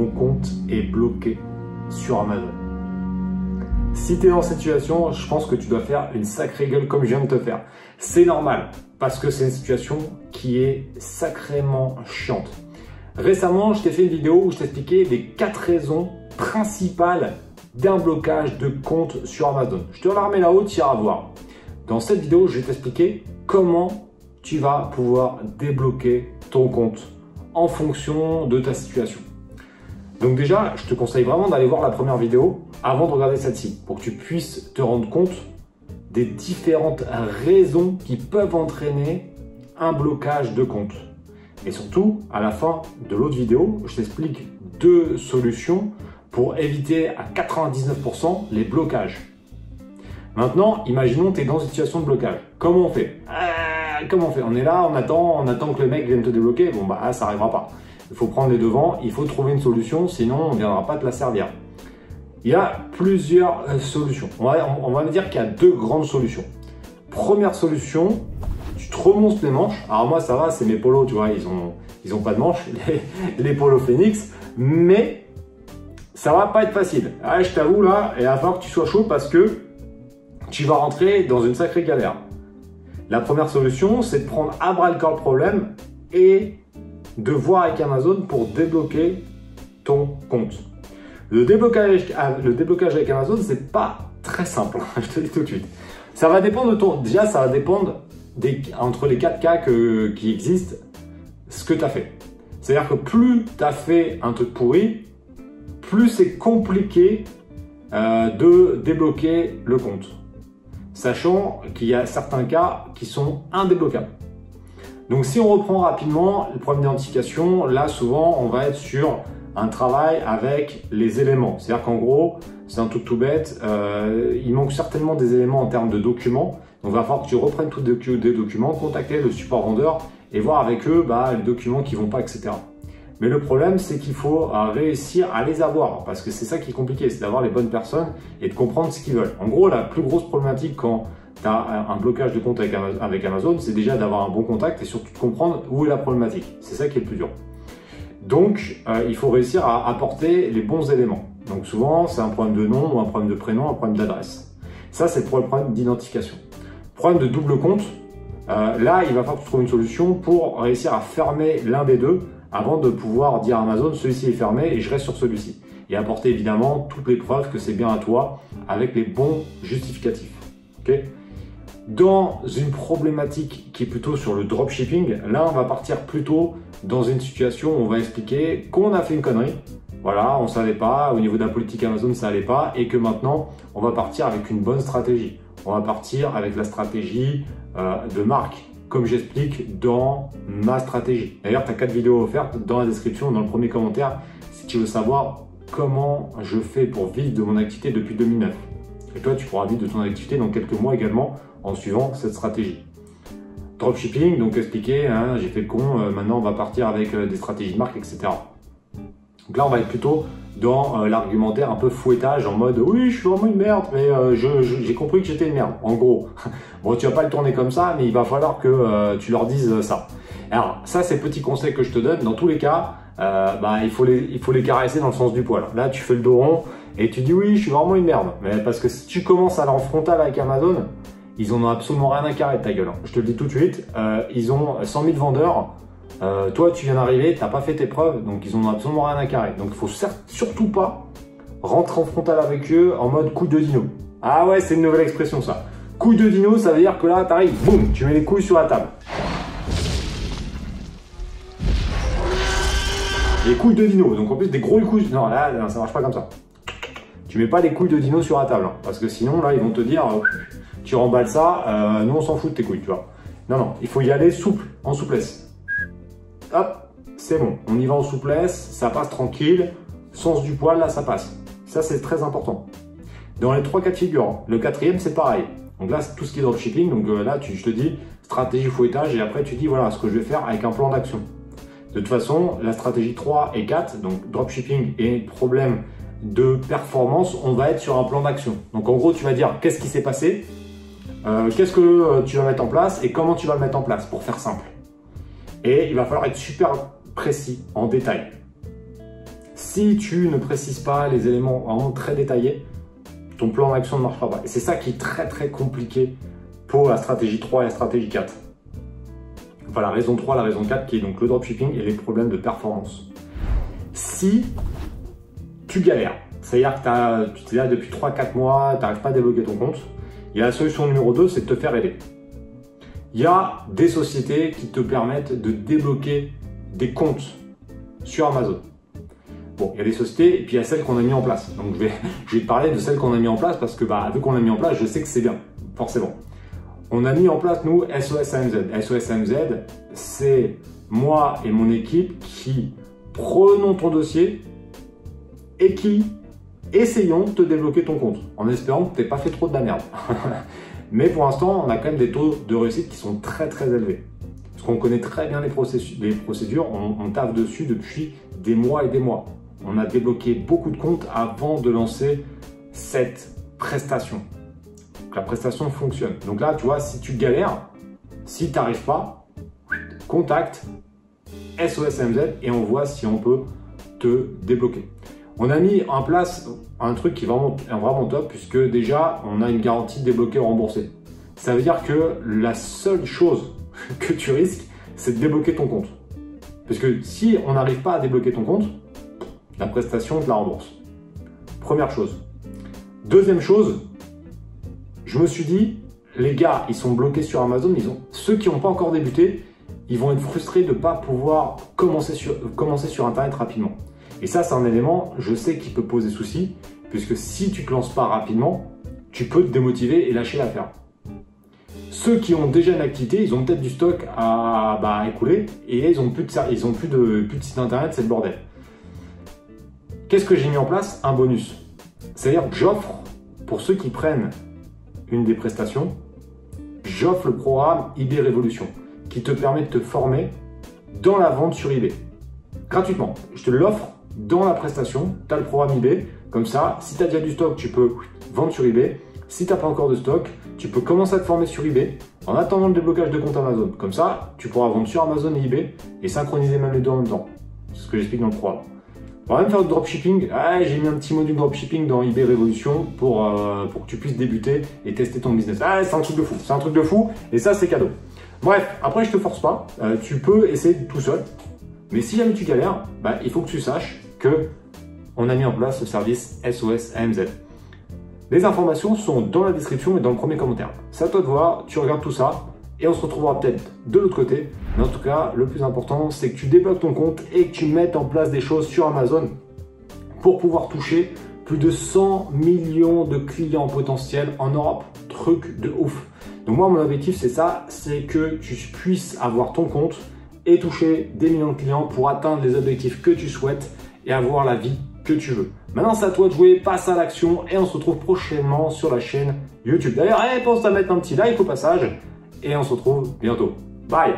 mon compte est bloqué sur Amazon. Si tu es dans cette situation, je pense que tu dois faire une sacrée gueule comme je viens de te faire. C'est normal, parce que c'est une situation qui est sacrément chiante. Récemment, je t'ai fait une vidéo où je t'expliquais les quatre raisons principales d'un blocage de compte sur Amazon. Je te la remets là-haut, tu iras voir. Dans cette vidéo, je vais t'expliquer comment tu vas pouvoir débloquer ton compte en fonction de ta situation. Donc déjà, je te conseille vraiment d'aller voir la première vidéo avant de regarder celle-ci pour que tu puisses te rendre compte des différentes raisons qui peuvent entraîner un blocage de compte. Et surtout, à la fin de l'autre vidéo, je t'explique deux solutions pour éviter à 99% les blocages. Maintenant, imaginons que tu es dans une situation de blocage. Comment on fait? Euh, Comment on fait? On est là, on attend, on attend que le mec vienne te débloquer. Bon, bah ça n'arrivera pas. Il faut prendre les devants, il faut trouver une solution, sinon on ne viendra pas te la servir. Il y a plusieurs euh, solutions. On va, on va dire qu'il y a deux grandes solutions. Première solution, tu te remontes les manches. Alors moi ça va, c'est mes polos, tu vois, ils ont, ils ont pas de manches, les, les polos Phoenix, mais ça va pas être facile. Ah, je t'avoue là, va falloir que tu sois chaud parce que tu vas rentrer dans une sacrée galère. La première solution, c'est de prendre à bras le corps le problème et de voir avec Amazon pour débloquer ton compte. Le déblocage, le déblocage avec Amazon, c'est pas très simple, je te dis tout de suite. Ça va dépendre de ton. Déjà, ça va dépendre entre les 4 cas qui existent, ce que tu as fait. C'est-à-dire que plus tu as fait un truc pourri, plus c'est compliqué euh, de débloquer le compte. Sachant qu'il y a certains cas qui sont indébloquables. Donc si on reprend rapidement le problème d'identification, là souvent on va être sur un travail avec les éléments. C'est-à-dire qu'en gros, c'est un truc tout bête, euh, il manque certainement des éléments en termes de documents. Donc il va falloir que tu reprennes tous les documents, contacter le support vendeur et voir avec eux bah, les documents qui vont pas, etc. Mais le problème, c'est qu'il faut euh, réussir à les avoir, parce que c'est ça qui est compliqué, c'est d'avoir les bonnes personnes et de comprendre ce qu'ils veulent. En gros, la plus grosse problématique quand tu as un blocage de compte avec Amazon, c'est déjà d'avoir un bon contact et surtout de comprendre où est la problématique. C'est ça qui est le plus dur. Donc, euh, il faut réussir à apporter les bons éléments. Donc souvent, c'est un problème de nom ou un problème de prénom, un problème d'adresse. Ça, c'est le problème d'identification. Problème de double compte, euh, là, il va falloir que tu trouves une solution pour réussir à fermer l'un des deux avant de pouvoir dire à Amazon celui-ci est fermé et je reste sur celui-ci. Et apporter évidemment toutes les preuves que c'est bien à toi avec les bons justificatifs. Dans une problématique qui est plutôt sur le dropshipping, là on va partir plutôt dans une situation où on va expliquer qu'on a fait une connerie. Voilà, on ne savait pas, au niveau de la politique Amazon ça allait pas et que maintenant on va partir avec une bonne stratégie. On va partir avec la stratégie euh, de marque comme j'explique dans ma stratégie. D'ailleurs, tu as quatre vidéos offertes dans la description, dans le premier commentaire, si tu veux savoir comment je fais pour vivre de mon activité depuis 2009. Et toi, tu pourras vivre de ton activité dans quelques mois également en suivant cette stratégie. Dropshipping, donc expliqué, hein, j'ai fait le con, euh, maintenant on va partir avec euh, des stratégies de marque, etc. Donc là, on va être plutôt dans euh, l'argumentaire un peu fouettage en mode oui, je suis vraiment une merde, mais j'ai compris que j'étais une merde. En gros, bon, tu vas pas le tourner comme ça, mais il va falloir que tu leur dises ça. Alors, ça, c'est petit conseil que je te donne. Dans tous les cas, bah, il, faut les, il faut les caresser dans le sens du poil. Là, tu fais le dos rond et tu dis oui, je suis vraiment une merde. Mais parce que si tu commences à aller en frontal avec Amazon, ils en ont absolument rien à carrer de ta gueule. Hein. Je te le dis tout de suite, ils ont 100 000 vendeurs. Euh, toi, tu viens d'arriver, tu n'as pas fait tes preuves, donc ils ont absolument rien à carrer. Donc il faut surtout pas rentrer en frontal avec eux en mode couille de dino. Ah ouais, c'est une nouvelle expression ça. Couille de dino, ça veut dire que là, tu arrives, boum, tu mets les couilles sur la table. Les couilles de dino, donc en plus des gros couilles. Non, là, ça marche pas comme ça. Tu mets pas des couilles de dino sur la table, hein, parce que sinon, là, ils vont te dire, euh, tu remballes ça, euh, nous on s'en fout de tes couilles, tu vois. Non, non, il faut y aller souple, en souplesse hop, c'est bon. On y va en souplesse, ça passe tranquille. Sens du poil, là, ça passe. Ça, c'est très important. Dans les trois cas de figure, le quatrième, c'est pareil. Donc là, c'est tout ce qui est dropshipping. Donc euh, là, tu, je te dis stratégie fouettage et après, tu dis voilà ce que je vais faire avec un plan d'action. De toute façon, la stratégie 3 et 4, donc dropshipping et problème de performance, on va être sur un plan d'action. Donc en gros, tu vas dire qu'est-ce qui s'est passé, euh, qu'est-ce que euh, tu vas mettre en place et comment tu vas le mettre en place pour faire simple. Et il va falloir être super précis, en détail. Si tu ne précises pas les éléments vraiment très détaillés, ton plan d'action ne marchera pas. Et c'est ça qui est très très compliqué pour la stratégie 3 et la stratégie 4. Enfin, la raison 3, la raison 4, qui est donc le dropshipping et les problèmes de performance. Si tu galères, c'est-à-dire que tu es là depuis 3-4 mois, tu n'arrives pas à débloquer ton compte, a la solution numéro 2, c'est de te faire aider. Il y a des sociétés qui te permettent de débloquer des comptes sur Amazon. Bon, il y a des sociétés et puis il y a celles qu'on a mis en place. Donc je vais, te parler de celles qu'on a mis en place parce que bah, vu qu'on l'a mis en place, je sais que c'est bien, forcément. On a mis en place, nous, SOS AMZ. SOS AMZ, c'est moi et mon équipe qui prenons ton dossier et qui essayons de te débloquer ton compte en espérant que tu n'aies pas fait trop de la merde. Mais pour l'instant, on a quand même des taux de réussite qui sont très très élevés. Parce qu'on connaît très bien les, procédures, on, on dessus depuis des mois et des mois. On a débloqué beaucoup de comptes avant de lancer cette prestation. la prestation fonctionne. Donc là, tu vois, si tu galères, si tu n'arrives pas, contacte SOSMZ et on voit si on peut te débloquer. On a mis en place un truc qui est vraiment, top puisque déjà on a une garantie débloquée ou remboursée. Ça veut dire que la seule chose que tu risques, c'est de débloquer ton compte. Parce que si on n'arrive pas à débloquer ton compte, la prestation te la rembourse. Première chose. Deuxième chose, je me suis dit, les gars, ils sont bloqués sur Amazon, ils ont, ceux qui n'ont pas encore débuté, ils vont être frustrés de ne pas pouvoir commencer sur Internet rapidement. Et ça, c'est un élément, je sais, qui peut poser souci, puisque si tu ne te lances pas rapidement, tu peux te démotiver et lâcher l'affaire. Ceux qui ont déjà une activité, ils ont peut-être du stock à bah, écouler et ils ont plus, de, plus de site internet, c'est le bordel. Qu'est-ce que j'ai mis en place? Un bonus. C'est-à-dire que j'offre, pour ceux qui prennent une des prestations, j'offre le programme eBay Révolution qui te permet de te former dans la vente sur eBay. Gratuitement. Je te l'offre dans la prestation, tu as le programme eBay. Comme ça, si tu as déjà du stock, tu peux vendre sur eBay. Si tu n'as pas encore de stock, tu peux commencer à te former sur eBay en attendant le déblocage de compte Amazon. Comme ça, tu pourras vendre sur Amazon et eBay et synchroniser même les deux en même temps. C'est ce que j'explique dans le programme. On va même faire du dropshipping. Ah, j'ai mis un petit module dropshipping dans eBay Révolution pour, euh, pour que tu puisses débuter et tester ton business. Ah, c'est un truc de fou. C'est un truc de fou et ça, c'est cadeau. Bref, après, je te force pas. Euh, tu peux essayer tout seul. Mais si jamais tu galères, bah, il faut que tu saches que on a mis en place ce service SOS AMZ. Les informations sont dans la description et dans le premier commentaire. C'est à toi de voir, tu regardes tout ça et on se retrouvera peut-être de l'autre côté. Mais en tout cas, le plus important, c'est que tu débloques ton compte et que tu mettes en place des choses sur Amazon pour pouvoir toucher plus de 100 millions de clients potentiels en Europe. Truc de ouf. Donc moi, mon objectif, c'est ça, c'est que tu puisses avoir ton compte et toucher des millions de clients pour atteindre les objectifs que tu souhaites et avoir la vie que tu veux. Maintenant, c'est à toi de jouer, passe à l'action et on se retrouve prochainement sur la chaîne YouTube. D'ailleurs, pense à mettre un petit like au passage et on se retrouve bientôt. Bye